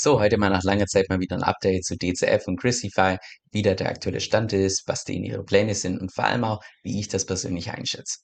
So, heute mal nach langer Zeit mal wieder ein Update zu DCF und Christify, wie da der aktuelle Stand ist, was denen ihre Pläne sind und vor allem auch, wie ich das persönlich einschätze.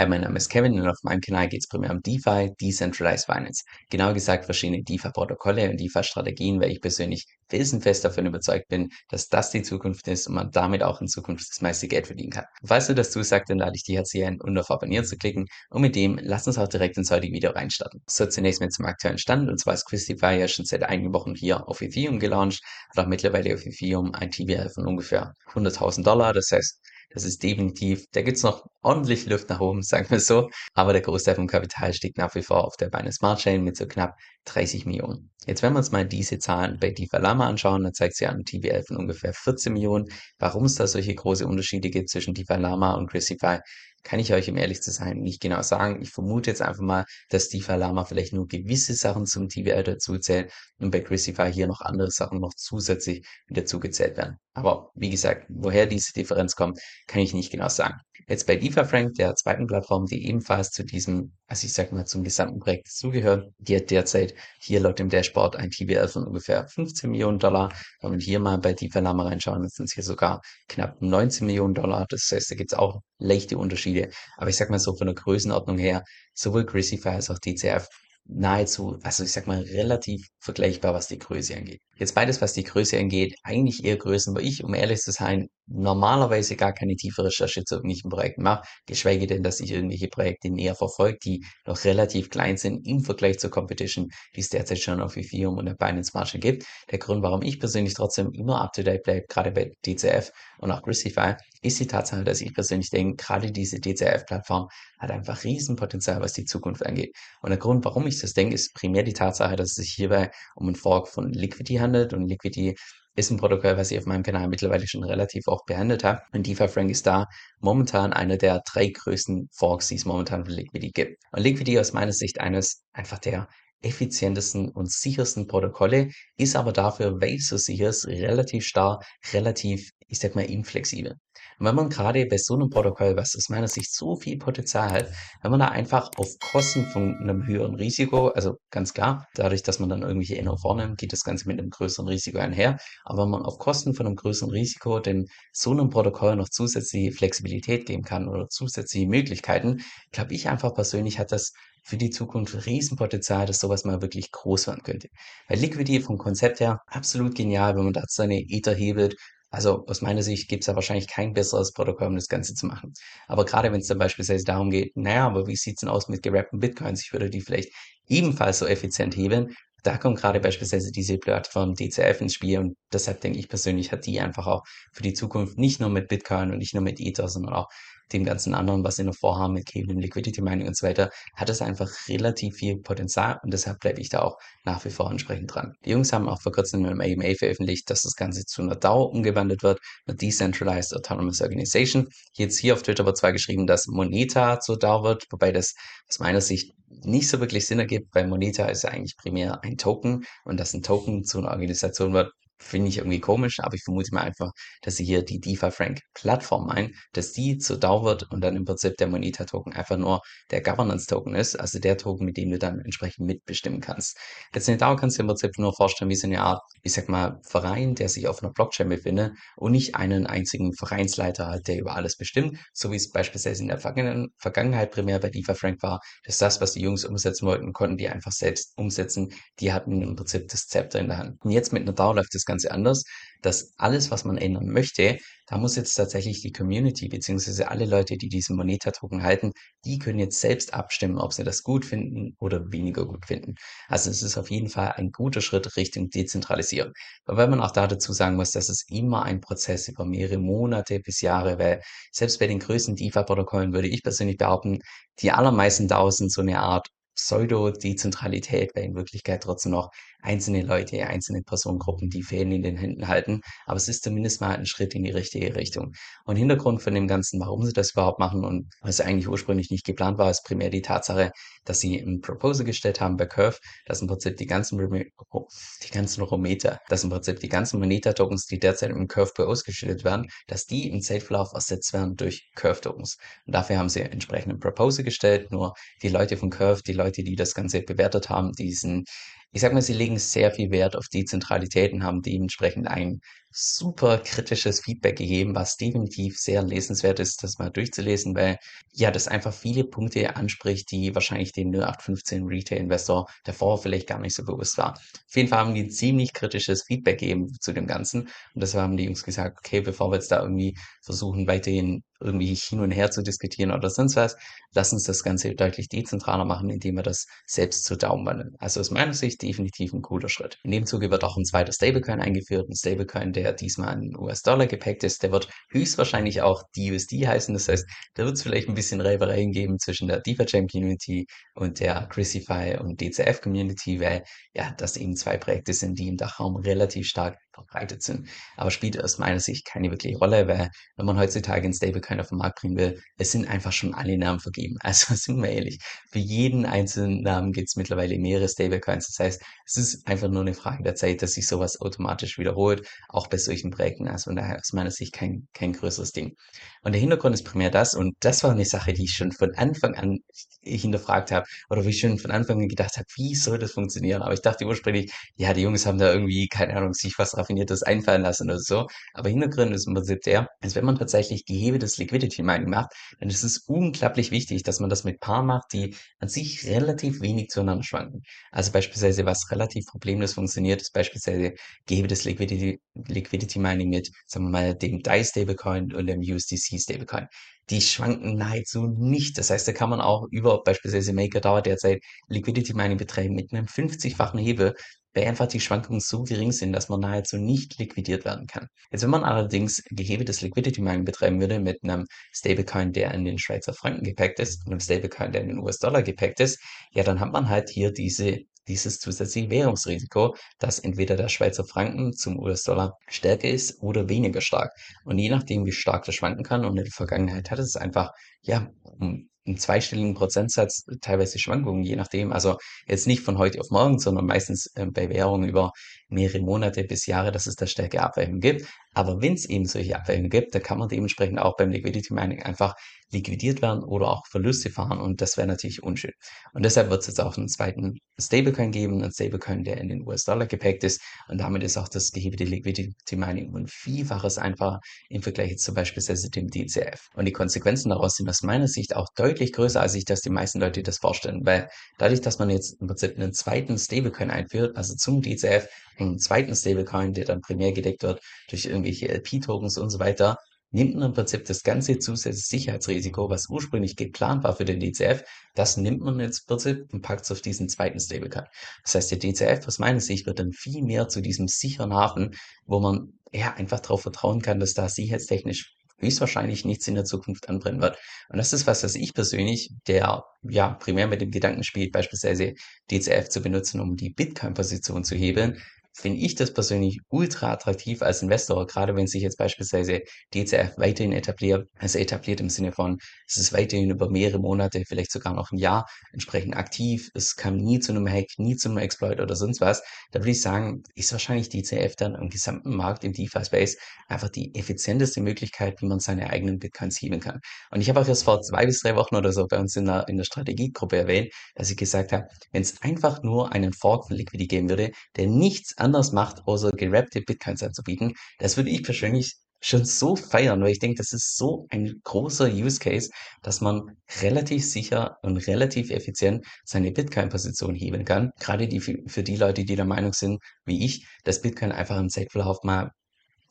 Hi, mein Name ist Kevin und auf meinem Kanal geht es primär um DeFi, Decentralized Finance. Genauer gesagt verschiedene DeFi-Protokolle und DeFi-Strategien, weil ich persönlich felsenfest davon überzeugt bin, dass das die Zukunft ist und man damit auch in Zukunft das meiste Geld verdienen kann. falls du das zusagt, dann lade ich dich herzlich ein, um auf Abonnieren zu klicken und mit dem lass uns auch direkt ins heutige Video reinstarten. So, zunächst mal zum aktuellen Stand und zwar ist Quistify ja schon seit einigen Wochen hier auf Ethereum gelauncht, hat auch mittlerweile auf Ethereum ein TVL von ungefähr 100.000 Dollar, das heißt das ist definitiv, da gibt's noch ordentlich Luft nach oben, sagen wir so. Aber der Großteil vom Kapital steht nach wie vor auf der Binance Smart Chain mit so knapp 30 Millionen. Jetzt, wenn wir uns mal diese Zahlen bei DeFi Lama anschauen, dann zeigt sie an TVL von ungefähr 14 Millionen. Warum es da solche große Unterschiede gibt zwischen DeFi Lama und Christify, kann ich euch, um ehrlich zu sein, nicht genau sagen. Ich vermute jetzt einfach mal, dass DeFi Lama vielleicht nur gewisse Sachen zum TVL dazuzählt und bei Christify hier noch andere Sachen noch zusätzlich dazugezählt werden. Aber wie gesagt, woher diese Differenz kommt, kann ich nicht genau sagen. Jetzt bei DeFi-Frank, der zweiten Plattform, die ebenfalls zu diesem, also ich sag mal, zum gesamten Projekt zugehört, die hat derzeit hier laut dem Dashboard ein TVL von ungefähr 15 Millionen Dollar. Wenn wir hier mal bei DeFi Lama reinschauen, sind es hier sogar knapp 19 Millionen Dollar. Das heißt, da gibt es auch leichte Unterschiede. Aber ich sag mal so von der Größenordnung her, sowohl Crucify als auch DCF nahezu, also ich sag mal, relativ vergleichbar, was die Größe angeht. Jetzt beides, was die Größe angeht, eigentlich eher Größen, wo ich, um ehrlich zu sein, normalerweise gar keine tiefe Recherche zu irgendwelchen Projekten mache, geschweige denn, dass ich irgendwelche Projekte näher verfolge, die noch relativ klein sind im Vergleich zur Competition, die es derzeit schon auf Ethereum und der Binance Margin gibt. Der Grund, warum ich persönlich trotzdem immer up to date bleibe, gerade bei DCF und auch Gristify, ist die Tatsache, dass ich persönlich denke, gerade diese DCF-Plattform hat einfach Riesenpotenzial, was die Zukunft angeht. Und der Grund, warum ich das denke, ist primär die Tatsache, dass es sich hierbei um einen Fork von Liquidity handelt und Liquidity ist ein Protokoll, was ich auf meinem Kanal mittlerweile schon relativ oft behandelt habe. Und DeFi Frank ist da momentan einer der drei größten Forks, die es momentan für Liquidity gibt. Und Liquidity aus meiner Sicht eines einfach der effizientesten und sichersten Protokolle, ist aber dafür, weil so sicher ist, relativ starr, relativ, ich sag mal, inflexibel. Und wenn man gerade bei so einem Protokoll, was aus meiner Sicht so viel Potenzial hat, wenn man da einfach auf Kosten von einem höheren Risiko, also ganz klar, dadurch, dass man dann irgendwelche NO vornimmt, geht das Ganze mit einem größeren Risiko einher. Aber wenn man auf Kosten von einem größeren Risiko dem so einem Protokoll noch zusätzliche Flexibilität geben kann oder zusätzliche Möglichkeiten, glaube ich einfach persönlich hat das für die Zukunft Riesenpotenzial, dass sowas mal wirklich groß werden könnte. Weil Liquidity vom Konzept her absolut genial, wenn man da seine Ether hebelt. Also aus meiner Sicht gibt es da wahrscheinlich kein besseres Protokoll, um das Ganze zu machen. Aber gerade wenn es dann beispielsweise darum geht, naja, aber wie sieht's denn aus mit gerappten Bitcoins? Ich würde die vielleicht ebenfalls so effizient heben. Da kommt gerade beispielsweise diese Plattform DCF ins Spiel und deshalb denke ich persönlich, hat die einfach auch für die Zukunft nicht nur mit Bitcoin und nicht nur mit Ether, sondern auch dem ganzen anderen, was sie noch vorhaben mit Cable, Liquidity Mining und so weiter, hat es einfach relativ viel Potenzial und deshalb bleibe ich da auch nach wie vor entsprechend dran. Die Jungs haben auch vor kurzem einem AMA veröffentlicht, dass das Ganze zu einer DAO umgewandelt wird, eine Decentralized Autonomous Organization. Jetzt hier auf Twitter wird zwar geschrieben, dass Moneta zur DAO wird, wobei das aus meiner Sicht nicht so wirklich Sinn ergibt, weil Moneta ist ja eigentlich primär ein Token und dass ein Token zu einer Organisation wird, Finde ich irgendwie komisch, aber ich vermute mal einfach, dass sie hier die DeFi Frank Plattform meinen, dass die zu DAO wird und dann im Prinzip der Moneta Token einfach nur der Governance Token ist, also der Token, mit dem du dann entsprechend mitbestimmen kannst. Jetzt eine DAO kannst du im Prinzip nur vorstellen wie so eine Art, ich sag mal, Verein, der sich auf einer Blockchain befindet und nicht einen einzigen Vereinsleiter hat, der über alles bestimmt, so wie es beispielsweise in der Vergangenheit primär bei DeFi Frank war, dass das, was die Jungs umsetzen wollten, konnten die einfach selbst umsetzen. Die hatten im Prinzip das Zepter in der Hand. Und jetzt mit einer DAO läuft das Ganze anders, dass alles, was man ändern möchte, da muss jetzt tatsächlich die Community beziehungsweise alle Leute, die diesen Moneta-Token halten, die können jetzt selbst abstimmen, ob sie das gut finden oder weniger gut finden. Also es ist auf jeden Fall ein guter Schritt Richtung Dezentralisierung. Wobei man auch da dazu sagen muss, dass es immer ein Prozess über mehrere Monate bis Jahre, weil selbst bei den größten DeFi-Protokollen würde ich persönlich behaupten, die allermeisten DAOs sind so eine Art Pseudo-Dezentralität, weil in Wirklichkeit trotzdem noch einzelne Leute, einzelne Personengruppen die Fäden in den Händen halten, aber es ist zumindest mal ein Schritt in die richtige Richtung. Und Hintergrund von dem Ganzen, warum sie das überhaupt machen und was eigentlich ursprünglich nicht geplant war, ist primär die Tatsache, dass sie ein Proposal gestellt haben bei Curve, dass im Prinzip die ganzen, die ganzen Rometer, dass im Prinzip die ganzen Moneta-Tokens, die derzeit im Curve Pro ausgestellt werden, dass die im Safe-Verlauf ersetzt werden durch Curve-Tokens. Und dafür haben sie entsprechend ein Proposal gestellt, nur die Leute von Curve, die Leute, die das Ganze bewertet haben, diesen ich sag mal, sie legen sehr viel Wert auf Dezentralität und haben dementsprechend ein super kritisches Feedback gegeben, was definitiv sehr lesenswert ist, das mal durchzulesen, weil ja, das einfach viele Punkte anspricht, die wahrscheinlich dem 0815 Retail-Investor davor vielleicht gar nicht so bewusst war. Auf jeden Fall haben die ziemlich kritisches Feedback gegeben zu dem Ganzen und deshalb haben die Jungs gesagt, okay, bevor wir jetzt da irgendwie versuchen, weiterhin irgendwie hin und her zu diskutieren oder sonst was, lass uns das Ganze deutlich dezentraler machen, indem wir das selbst zu Daumen wandeln. Also aus meiner Sicht definitiv ein guter Schritt. In dem Zuge wird auch ein zweiter Stablecoin eingeführt, ein Stablecoin, der diesmal in US-Dollar gepackt ist. Der wird höchstwahrscheinlich auch DUSD heißen. Das heißt, da wird es vielleicht ein bisschen Reibereien geben zwischen der DeFi-Chain Community und der Chrisify und DCF Community, weil ja, das eben zwei Projekte sind, die im Dachraum relativ stark verbreitet sind. Aber spielt aus meiner Sicht keine wirkliche Rolle, weil wenn man heutzutage ein Stablecoin auf den Markt bringen will, es sind einfach schon alle Namen vergeben. Also sind wir ehrlich, für jeden einzelnen Namen gibt es mittlerweile mehrere Stablecoins. Das heißt, es ist einfach nur eine Frage der Zeit, dass sich sowas automatisch wiederholt, auch bei solchen Projekten. Also von daher aus meiner Sicht kein, kein größeres Ding. Und der Hintergrund ist primär das, und das war eine Sache, die ich schon von Anfang an hinterfragt habe, oder wie ich schon von Anfang an gedacht habe, wie soll das funktionieren? Aber ich dachte ursprünglich, ja, die Jungs haben da irgendwie, keine Ahnung, sich was raffiniertes einfallen lassen oder so. Aber Hintergrund ist im Prinzip der, dass wenn man tatsächlich gehebeltes Liquidity Mining macht, dann ist es unglaublich wichtig, dass man das mit Paaren macht, die an sich relativ wenig zueinander schwanken. Also beispielsweise, was relativ problemlos funktioniert, ist beispielsweise gehebeltes Liquidity, Liquidity Mining mit, sagen wir mal, dem DAI Stablecoin und dem USDC Stablecoin die schwanken nahezu nicht. Das heißt, da kann man auch über beispielsweise MakerDAO derzeit Liquidity Mining betreiben mit einem 50-fachen Hebel, weil einfach die Schwankungen so gering sind, dass man nahezu nicht liquidiert werden kann. Jetzt, wenn man allerdings gehebeltes Liquidity Mining betreiben würde mit einem Stablecoin, der in den Schweizer Franken gepackt ist und einem Stablecoin, der in den US-Dollar gepackt ist, ja, dann hat man halt hier diese dieses zusätzliche Währungsrisiko, dass entweder der Schweizer Franken zum US-Dollar stärker ist oder weniger stark. Und je nachdem, wie stark das schwanken kann, und in der Vergangenheit hat es einfach, ja, um einen zweistelligen Prozentsatz teilweise Schwankungen, je nachdem. Also jetzt nicht von heute auf morgen, sondern meistens äh, bei Währungen über mehrere Monate bis Jahre, dass es da stärkere Abweichungen gibt. Aber wenn es eben solche Abweichungen gibt, dann kann man dementsprechend auch beim Liquidity Mining einfach liquidiert werden oder auch Verluste fahren und das wäre natürlich unschön. Und deshalb wird es jetzt auch einen zweiten Stablecoin geben, einen Stablecoin, der in den US-Dollar gepackt ist und damit ist auch das gehebelte Liquidity Mining um ein Vielfaches einfacher im Vergleich jetzt zum Beispiel dem DCF. Und die Konsequenzen daraus sind aus meiner Sicht auch deutlich größer, als sich das die meisten Leute das vorstellen, weil dadurch, dass man jetzt im Prinzip einen zweiten Stablecoin einführt, also zum DCF, einen zweiten Stablecoin, der dann primär gedeckt wird durch irgendwelche LP-Tokens und so weiter, nimmt man im Prinzip das ganze zusätzliche Sicherheitsrisiko, was ursprünglich geplant war für den DCF, das nimmt man jetzt im Prinzip und packt es auf diesen zweiten Stablecoin. Das heißt, der DCF aus meiner Sicht wird dann viel mehr zu diesem sicheren Hafen, wo man ja einfach darauf vertrauen kann, dass da sicherheitstechnisch höchstwahrscheinlich nichts in der Zukunft anbrennen wird. Und das ist was, was ich persönlich, der ja primär mit dem Gedanken spielt, beispielsweise DCF zu benutzen, um die Bitcoin-Position zu hebeln, finde ich das persönlich ultra attraktiv als Investor, gerade wenn sich jetzt beispielsweise DCF weiterhin etabliert, also etabliert im Sinne von, es ist weiterhin über mehrere Monate, vielleicht sogar noch ein Jahr entsprechend aktiv, es kam nie zu einem Hack, nie zu einem Exploit oder sonst was, da würde ich sagen, ist wahrscheinlich DCF dann im gesamten Markt im DeFi-Space einfach die effizienteste Möglichkeit, wie man seine eigenen Bitcoins heben kann. Und ich habe auch erst vor zwei bis drei Wochen oder so bei uns in der, in der Strategiegruppe erwähnt, dass ich gesagt habe, wenn es einfach nur einen Fork von Liquidity geben würde, der nichts anders macht, außer gerappte Bitcoins anzubieten, das würde ich persönlich schon so feiern, weil ich denke, das ist so ein großer Use Case, dass man relativ sicher und relativ effizient seine Bitcoin-Position heben kann. Gerade die, für die Leute, die der Meinung sind, wie ich, dass Bitcoin einfach im Zeitverlauf mal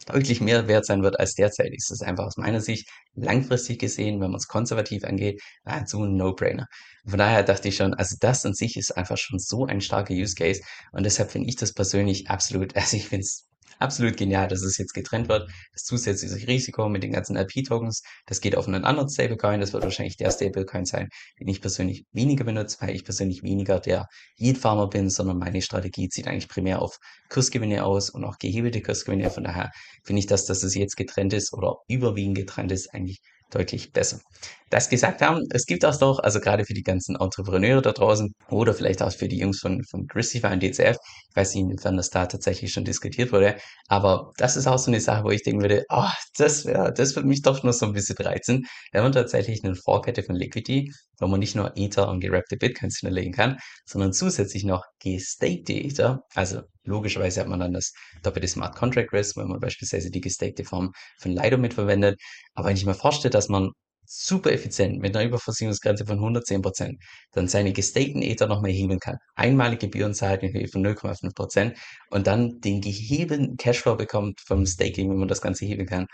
deutlich mehr wert sein wird als derzeit. Ist einfach aus meiner Sicht langfristig gesehen, wenn man es konservativ angeht, nahezu ein No-Brainer. Von daher dachte ich schon, also das an sich ist einfach schon so ein starker Use Case und deshalb finde ich das persönlich absolut, also ich finde es absolut genial, dass es jetzt getrennt wird. Das zusätzliche Risiko mit den ganzen LP-Tokens, das geht auf einen anderen Stablecoin. Das wird wahrscheinlich der Stablecoin sein, den ich persönlich weniger benutze, weil ich persönlich weniger der Yield-Farmer bin, sondern meine Strategie zieht eigentlich primär auf Kursgewinne aus und auch gehebelte Kursgewinne. Von daher finde ich, dass, dass es jetzt getrennt ist oder überwiegend getrennt ist, eigentlich deutlich besser. Das gesagt haben, es gibt auch noch, also gerade für die ganzen Entrepreneure da draußen oder vielleicht auch für die Jungs von, von Christify und DCF, ich weiß nicht, inwiefern das da tatsächlich schon diskutiert wurde, aber das ist auch so eine Sache, wo ich denken würde, oh, das wäre, das würde mich doch nur so ein bisschen reizen. Wir haben tatsächlich eine Vorkette von Liquidity, wo man nicht nur Ether und gerappte Bitcoins hinterlegen kann, sondern zusätzlich noch gestakte Ether, also Logischerweise hat man dann das doppelte Smart Contract Risk, wenn man beispielsweise die gestakte Form von Lido mitverwendet. Aber wenn ich mir vorstelle, dass man super effizient mit einer Überversicherungsgrenze von 110% dann seine gestakten Ether nochmal heben kann, einmalige Gebühren zahlt in Höhe von 0,5% und dann den gehebelten Cashflow bekommt vom Staking, wenn man das Ganze heben kann.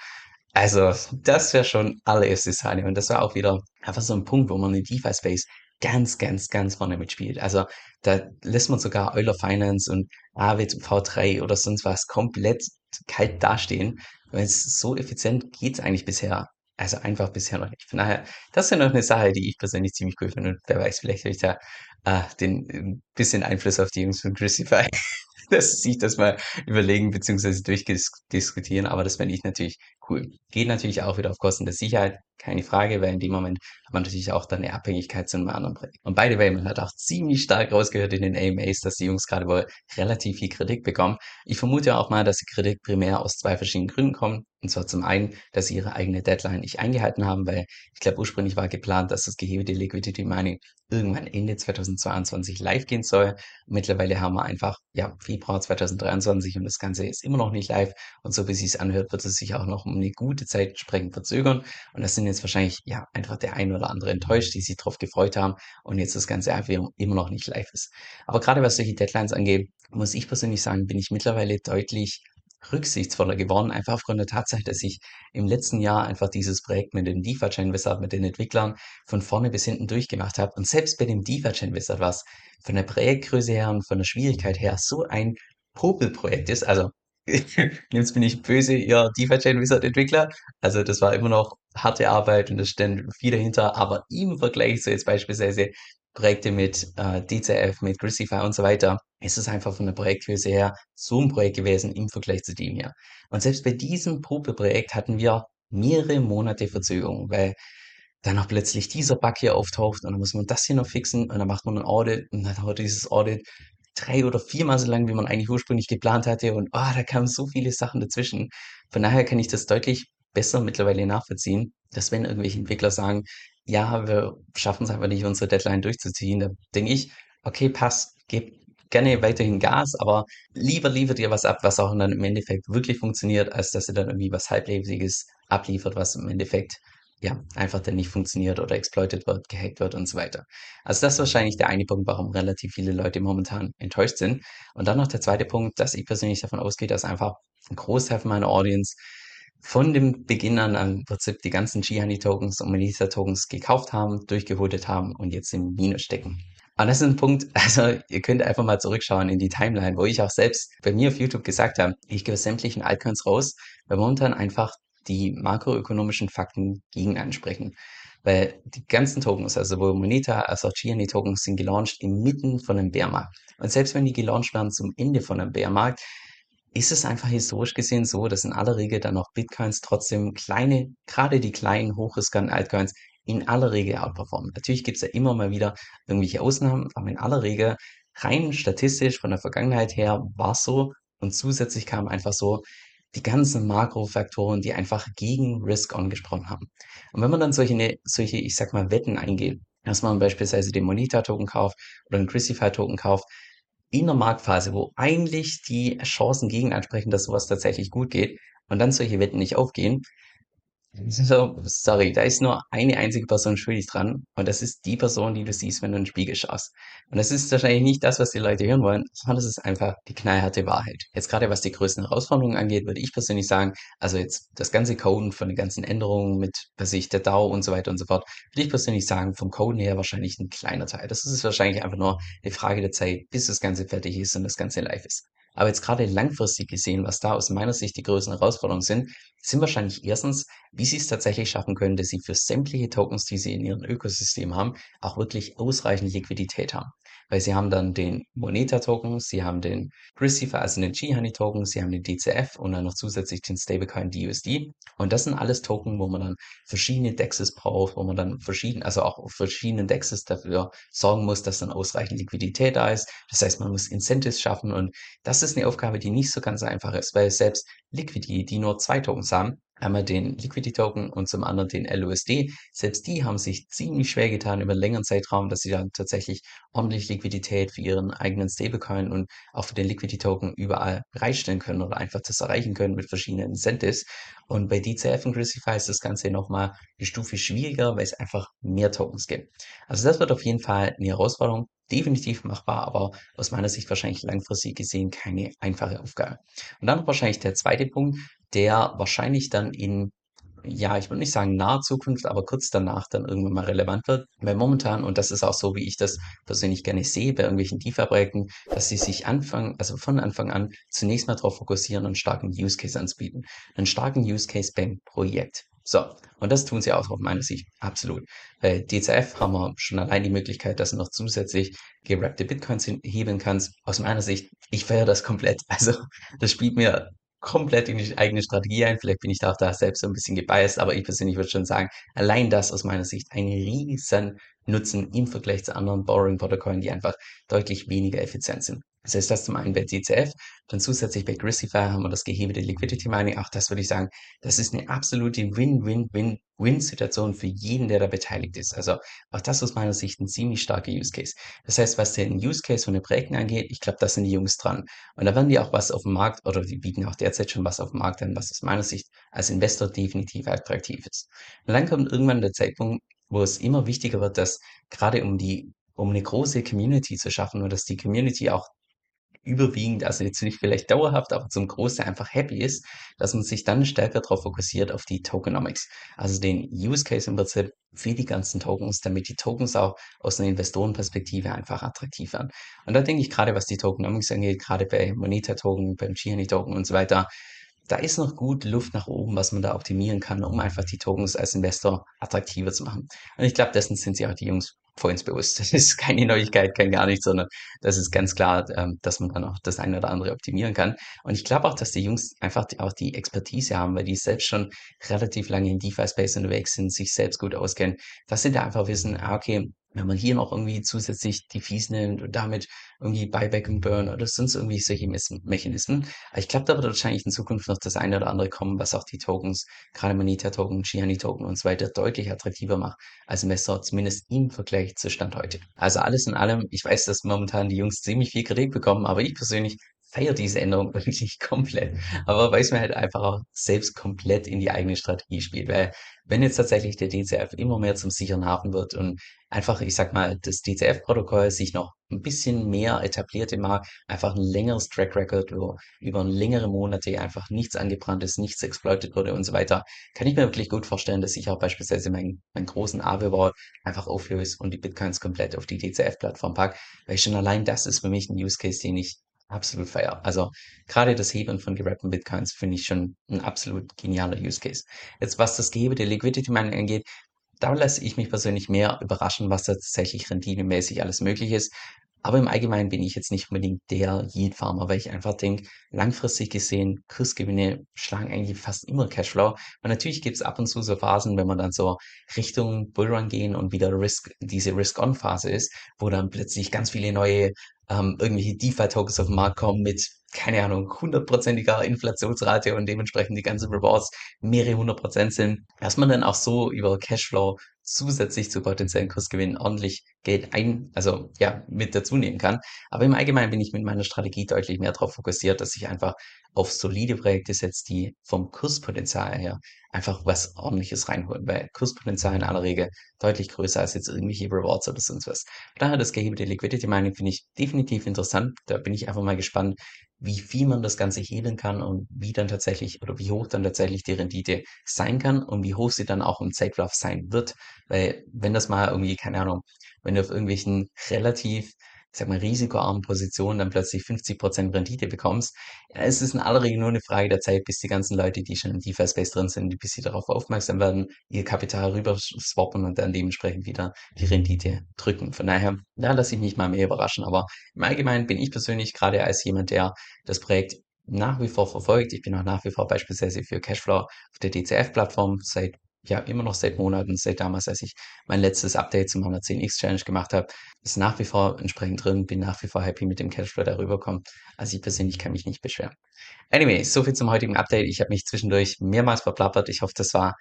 Also, das wäre schon allererste Sahne. Und das war auch wieder einfach so ein Punkt, wo man in DeFi-Space ganz, ganz, ganz vorne mitspielt. Also da lässt man sogar Euler Finance und AWV3 oder sonst was komplett kalt dastehen, weil es so effizient geht's eigentlich bisher. Also einfach bisher noch nicht. Von daher, das ist ja noch eine Sache, die ich persönlich ziemlich cool finde. Und wer weiß, vielleicht habe ich da äh, den ein bisschen Einfluss auf die Jungs von Crucify, dass sie sich das mal überlegen bzw. durchdiskutieren. Aber das fände ich natürlich cool. Geht natürlich auch wieder auf Kosten der Sicherheit, keine Frage, weil in dem Moment man natürlich auch dann Abhängigkeit zu einem anderen Projekt. Und by the way, man hat auch ziemlich stark rausgehört in den AMAs, dass die Jungs gerade wohl relativ viel Kritik bekommen. Ich vermute auch mal, dass die Kritik primär aus zwei verschiedenen Gründen kommt. Und zwar zum einen, dass sie ihre eigene Deadline nicht eingehalten haben, weil ich glaube, ursprünglich war geplant, dass das gehebelte Liquidity Mining irgendwann Ende 2022 live gehen soll. Mittlerweile haben wir einfach, ja, Februar 2023 und das Ganze ist immer noch nicht live. Und so wie es anhört, wird es sich auch noch um eine gute Zeit entsprechend verzögern. Und das sind jetzt wahrscheinlich, ja, einfach der ein oder andere enttäuscht, die sich darauf gefreut haben und jetzt das Ganze einfach immer noch nicht live ist. Aber gerade was solche Deadlines angeht, muss ich persönlich sagen, bin ich mittlerweile deutlich rücksichtsvoller geworden, einfach aufgrund der Tatsache, dass ich im letzten Jahr einfach dieses Projekt mit dem DeFi-Chain Wizard, mit den Entwicklern von vorne bis hinten durchgemacht habe. Und selbst bei dem DeFi-Chain Wizard, was von der Projektgröße her und von der Schwierigkeit her so ein Popelprojekt ist, also Jetzt bin ich böse, ihr DeFi Chain Wizard Entwickler. Also das war immer noch harte Arbeit und es stand viel dahinter, aber im Vergleich zu jetzt beispielsweise Projekte mit äh, DCF, mit Grisify und so weiter, ist es einfach von der Projektgröße her so ein Projekt gewesen im Vergleich zu dem hier. Und selbst bei diesem Probeprojekt hatten wir mehrere Monate Verzögerung, weil dann auch plötzlich dieser Bug hier auftaucht und dann muss man das hier noch fixen und dann macht man ein Audit und dann dauert dieses Audit drei oder viermal so lang, wie man eigentlich ursprünglich geplant hatte. Und oh, da kamen so viele Sachen dazwischen. Von daher kann ich das deutlich besser mittlerweile nachvollziehen, dass wenn irgendwelche Entwickler sagen, ja, wir schaffen es einfach nicht, unsere Deadline durchzuziehen, da denke ich, okay, passt, gebt gerne weiterhin Gas, aber lieber liefert ihr was ab, was auch dann im Endeffekt wirklich funktioniert, als dass ihr dann irgendwie was Halblebiges abliefert, was im Endeffekt ja, einfach dann nicht funktioniert oder exploited wird, gehackt wird und so weiter. Also das ist wahrscheinlich der eine Punkt, warum relativ viele Leute momentan enttäuscht sind. Und dann noch der zweite Punkt, dass ich persönlich davon ausgehe, dass einfach ein Großteil von meiner Audience von dem Beginn an im Prinzip die ganzen Gihani-Tokens und Moneta-Tokens gekauft haben, durchgeholt haben und jetzt im Minus stecken. Und das ist ein Punkt, also ihr könnt einfach mal zurückschauen in die Timeline, wo ich auch selbst bei mir auf YouTube gesagt habe, ich gebe sämtlichen Altcoins raus, weil momentan einfach die makroökonomischen Fakten gegen ansprechen. Weil die ganzen Tokens, also sowohl Moneta als auch Gianni Tokens, sind gelauncht inmitten von einem Bärmarkt. Und selbst wenn die gelauncht werden zum Ende von einem Bärmarkt, ist es einfach historisch gesehen so, dass in aller Regel dann auch Bitcoins trotzdem kleine, gerade die kleinen, hochriskanten Altcoins in aller Regel outperformen. Natürlich gibt es ja immer mal wieder irgendwelche Ausnahmen, aber in aller Regel rein statistisch von der Vergangenheit her war es so und zusätzlich kam einfach so, die ganzen Makrofaktoren, die einfach gegen Risk-On gesprochen haben. Und wenn man dann solche, ne, solche, ich sag mal, Wetten eingeht, dass man beispielsweise den Moneta-Token kauft oder den Crucify-Token kauft, in der Marktphase, wo eigentlich die Chancen gegen ansprechen, dass sowas tatsächlich gut geht und dann solche Wetten nicht aufgehen, so, sorry, da ist nur eine einzige Person schuldig dran und das ist die Person, die du siehst, wenn du in den Spiegel schaust. Und das ist wahrscheinlich nicht das, was die Leute hören wollen, sondern das ist einfach die knallharte Wahrheit. Jetzt gerade was die größten Herausforderungen angeht, würde ich persönlich sagen, also jetzt das ganze Coden von den ganzen Änderungen mit, was ich, der DAO und so weiter und so fort, würde ich persönlich sagen, vom Coden her wahrscheinlich ein kleiner Teil. Das ist wahrscheinlich einfach nur eine Frage der Zeit, bis das Ganze fertig ist und das Ganze live ist. Aber jetzt gerade langfristig gesehen, was da aus meiner Sicht die größten Herausforderungen sind, sind wahrscheinlich erstens, wie sie es tatsächlich schaffen können, dass sie für sämtliche Tokens, die sie in ihrem Ökosystem haben, auch wirklich ausreichend Liquidität haben. Weil sie haben dann den Moneta-Token, sie haben den Receiver, also den G-Honey-Token, sie haben den DCF und dann noch zusätzlich den Stablecoin DUSD. Und das sind alles Token, wo man dann verschiedene Dexes braucht, wo man dann verschiedene, also auch auf verschiedenen Dexes dafür sorgen muss, dass dann ausreichend Liquidität da ist. Das heißt, man muss Incentives schaffen und das ist eine Aufgabe, die nicht so ganz einfach ist, weil selbst Liquidity, die nur zwei Tokens haben, einmal den Liquidity Token und zum anderen den LUSD. Selbst die haben sich ziemlich schwer getan über einen längeren Zeitraum, dass sie dann tatsächlich ordentlich Liquidität für ihren eigenen Stablecoin und auch für den Liquidity Token überall bereitstellen können oder einfach das erreichen können mit verschiedenen Incentives. Und bei DCF und Grisify ist das Ganze nochmal eine Stufe schwieriger, weil es einfach mehr Tokens gibt. Also das wird auf jeden Fall eine Herausforderung definitiv machbar, aber aus meiner Sicht wahrscheinlich langfristig gesehen keine einfache Aufgabe. Und dann wahrscheinlich der zweite Punkt, der wahrscheinlich dann in ja, ich würde nicht sagen naher Zukunft, aber kurz danach dann irgendwann mal relevant wird. Weil momentan, und das ist auch so, wie ich das persönlich gerne sehe bei irgendwelchen DeFi-Projekten, dass sie sich anfangen, also von Anfang an zunächst mal darauf fokussieren, einen starken Use Case anzubieten. Einen starken Use Case beim Projekt. So, und das tun sie auch aus meiner Sicht absolut. Bei DCF haben wir schon allein die Möglichkeit, dass du noch zusätzlich gerappte Bitcoins heben kannst. Aus meiner Sicht, ich feiere das komplett. Also das spielt mir komplett in die eigene Strategie ein. Vielleicht bin ich da auch da selbst so ein bisschen gebiased, aber ich persönlich würde schon sagen, allein das aus meiner Sicht ein riesen Nutzen im Vergleich zu anderen Borrowing-Protokollen, die einfach deutlich weniger effizient sind. Das heißt, das zum einen bei DCF, dann zusätzlich bei Grisify haben wir das gehebelte Liquidity Mining. Auch das würde ich sagen, das ist eine absolute Win-Win-Win-Win-Situation für jeden, der da beteiligt ist. Also auch das aus meiner Sicht ein ziemlich starker Use Case. Das heißt, was den Use Case von den Projekten angeht, ich glaube, da sind die Jungs dran. Und da werden die auch was auf dem Markt oder die bieten auch derzeit schon was auf dem Markt an, was aus meiner Sicht als Investor definitiv attraktiv ist. Und dann kommt irgendwann der Zeitpunkt, wo es immer wichtiger wird, dass gerade um die um eine große Community zu schaffen und dass die Community auch überwiegend, also jetzt nicht vielleicht dauerhaft, aber zum Großteil einfach happy ist, dass man sich dann stärker darauf fokussiert auf die Tokenomics. Also den Use Case im Prinzip für die ganzen Tokens, damit die Tokens auch aus einer Investorenperspektive einfach attraktiv werden. Und da denke ich gerade, was die Tokenomics angeht, gerade bei Moneta Token, beim Gianni Token und so weiter, da ist noch gut Luft nach oben, was man da optimieren kann, um einfach die Tokens als Investor attraktiver zu machen. Und ich glaube, dessen sind sich auch die Jungs vollends bewusst. Das ist keine Neuigkeit, kein gar nichts, sondern das ist ganz klar, ähm, dass man dann auch das eine oder andere optimieren kann. Und ich glaube auch, dass die Jungs einfach auch die Expertise haben, weil die selbst schon relativ lange in DeFi-Space unterwegs sind, sich selbst gut auskennen, dass sie da einfach wissen, ah, okay, wenn man hier noch irgendwie zusätzlich die Fees nimmt und damit irgendwie Buyback und Burn oder sonst irgendwie solche Mechanismen. Ich glaube, da wird wahrscheinlich in Zukunft noch das eine oder andere kommen, was auch die Tokens, gerade Moneta-Token, Gianni-Token und so weiter, deutlich attraktiver macht als Investor, zumindest im Vergleich zu Stand heute. Also alles in allem, ich weiß, dass momentan die Jungs ziemlich viel Kritik bekommen, aber ich persönlich feiere diese Änderung wirklich komplett. Aber weil es mir halt einfach auch selbst komplett in die eigene Strategie spielt. Weil wenn jetzt tatsächlich der DCF immer mehr zum sicheren Hafen wird und einfach, ich sag mal, das DCF-Protokoll sich noch ein bisschen mehr etabliert im Markt, einfach ein längeres Track Record, wo über längere Monate einfach nichts angebrannt ist, nichts exploited wurde und so weiter, kann ich mir wirklich gut vorstellen, dass ich auch beispielsweise meinen, meinen großen Aave-Wall einfach auflöse und die Bitcoins komplett auf die DCF-Plattform packe, weil schon allein das ist für mich ein Use Case, den ich absolut feier. Also gerade das Heben von gerappten Bitcoins finde ich schon ein absolut genialer Use Case. Jetzt was das gehebete Liquidity Mining angeht, da lasse ich mich persönlich mehr überraschen, was da tatsächlich rendinemäßig alles möglich ist. Aber im Allgemeinen bin ich jetzt nicht unbedingt der Yield-Farmer, weil ich einfach denke, langfristig gesehen, Kursgewinne schlagen eigentlich fast immer Cashflow. Und natürlich gibt es ab und zu so Phasen, wenn man dann so Richtung Bullrun gehen und wieder Risk, diese Risk-On-Phase ist, wo dann plötzlich ganz viele neue ähm, irgendwelche DeFi-Tokens auf den Markt kommen mit, keine Ahnung, hundertprozentiger Inflationsrate und dementsprechend die ganzen Rewards mehrere hundert Prozent sind, dass man dann auch so über Cashflow zusätzlich zu potenziellen Kursgewinnen ordentlich Geld ein, also ja, mit dazu nehmen kann. Aber im Allgemeinen bin ich mit meiner Strategie deutlich mehr darauf fokussiert, dass ich einfach auf solide Projekte setze, die vom Kurspotenzial her einfach was ordentliches reinholen, weil Kurspotenzial in aller Regel deutlich größer als jetzt irgendwelche Rewards oder sonst was. Daher das gehebelte Liquidity Mining finde ich definitiv interessant. Da bin ich einfach mal gespannt, wie viel man das Ganze hebeln kann und wie dann tatsächlich oder wie hoch dann tatsächlich die Rendite sein kann und wie hoch sie dann auch im Zeitlauf sein wird. Weil wenn das mal irgendwie, keine Ahnung, wenn du auf irgendwelchen relativ ich sag mal, risikoarmen Positionen dann plötzlich 50% Rendite bekommst. Ja, es ist in aller Regel nur eine Frage der Zeit, bis die ganzen Leute, die schon im DeFi-Space drin sind, bis sie darauf aufmerksam werden, ihr Kapital rüber swappen und dann dementsprechend wieder die Rendite drücken. Von daher, da lasse ich mich mal mehr überraschen. Aber im Allgemeinen bin ich persönlich gerade als jemand, der das Projekt nach wie vor verfolgt. Ich bin auch nach wie vor beispielsweise für Cashflow auf der DCF-Plattform seit ja immer noch seit Monaten, seit damals, als ich mein letztes Update zum 110x Challenge gemacht habe, ist nach wie vor entsprechend drin, bin nach wie vor happy mit dem Cashflow, der rüberkommt. Also ich persönlich kann mich nicht beschweren. Anyway, so viel zum heutigen Update. Ich habe mich zwischendurch mehrmals verplappert. Ich hoffe, das war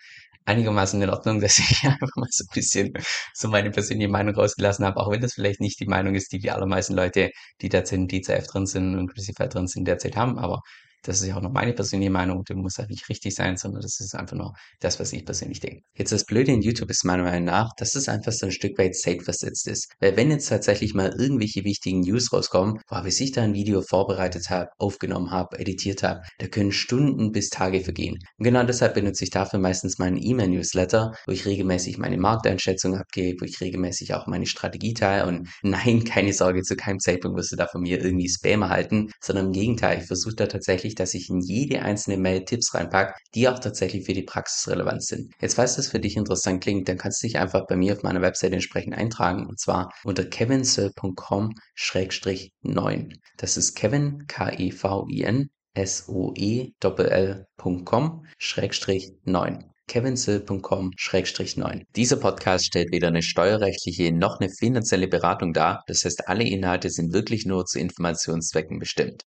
einigermaßen in Ordnung, dass ich einfach mal so ein bisschen so meine persönliche Meinung rausgelassen habe, auch wenn das vielleicht nicht die Meinung ist, die die allermeisten Leute, die derzeit in DCF drin sind und Crucify drin sind, derzeit haben. Aber das ist ja auch noch meine persönliche Meinung, die muss halt nicht richtig sein, sondern das ist einfach nur das, was ich persönlich denke. Jetzt das Blöde in YouTube ist meiner Meinung nach, dass es einfach so ein Stück weit safe versetzt ist. Weil wenn jetzt tatsächlich mal irgendwelche wichtigen News rauskommen, boah, bis ich da ein Video vorbereitet habe, aufgenommen habe, editiert habe, da können Stunden bis Tage vergehen. Und genau deshalb benutze ich dafür meistens meinen E-Mail-Newsletter, wo ich regelmäßig meine Markteinschätzung abgebe, wo ich regelmäßig auch meine Strategie teile und nein, keine Sorge, zu keinem Zeitpunkt wirst du da von mir irgendwie Spam erhalten, sondern im Gegenteil, ich versuche da tatsächlich wichtig, dass ich in jede einzelne Mail Tipps reinpacke, die auch tatsächlich für die Praxis relevant sind. Jetzt, falls das für dich interessant klingt, dann kannst du dich einfach bei mir auf meiner Webseite entsprechend eintragen und zwar unter kevinsoe.com-9. Das ist Kevin, K-E-V-I-N, S-O-E-L-L.com, Schrägstrich 9 kevinsill.com-9. Dieser Podcast stellt weder eine steuerrechtliche noch eine finanzielle Beratung dar. Das heißt, alle Inhalte sind wirklich nur zu Informationszwecken bestimmt.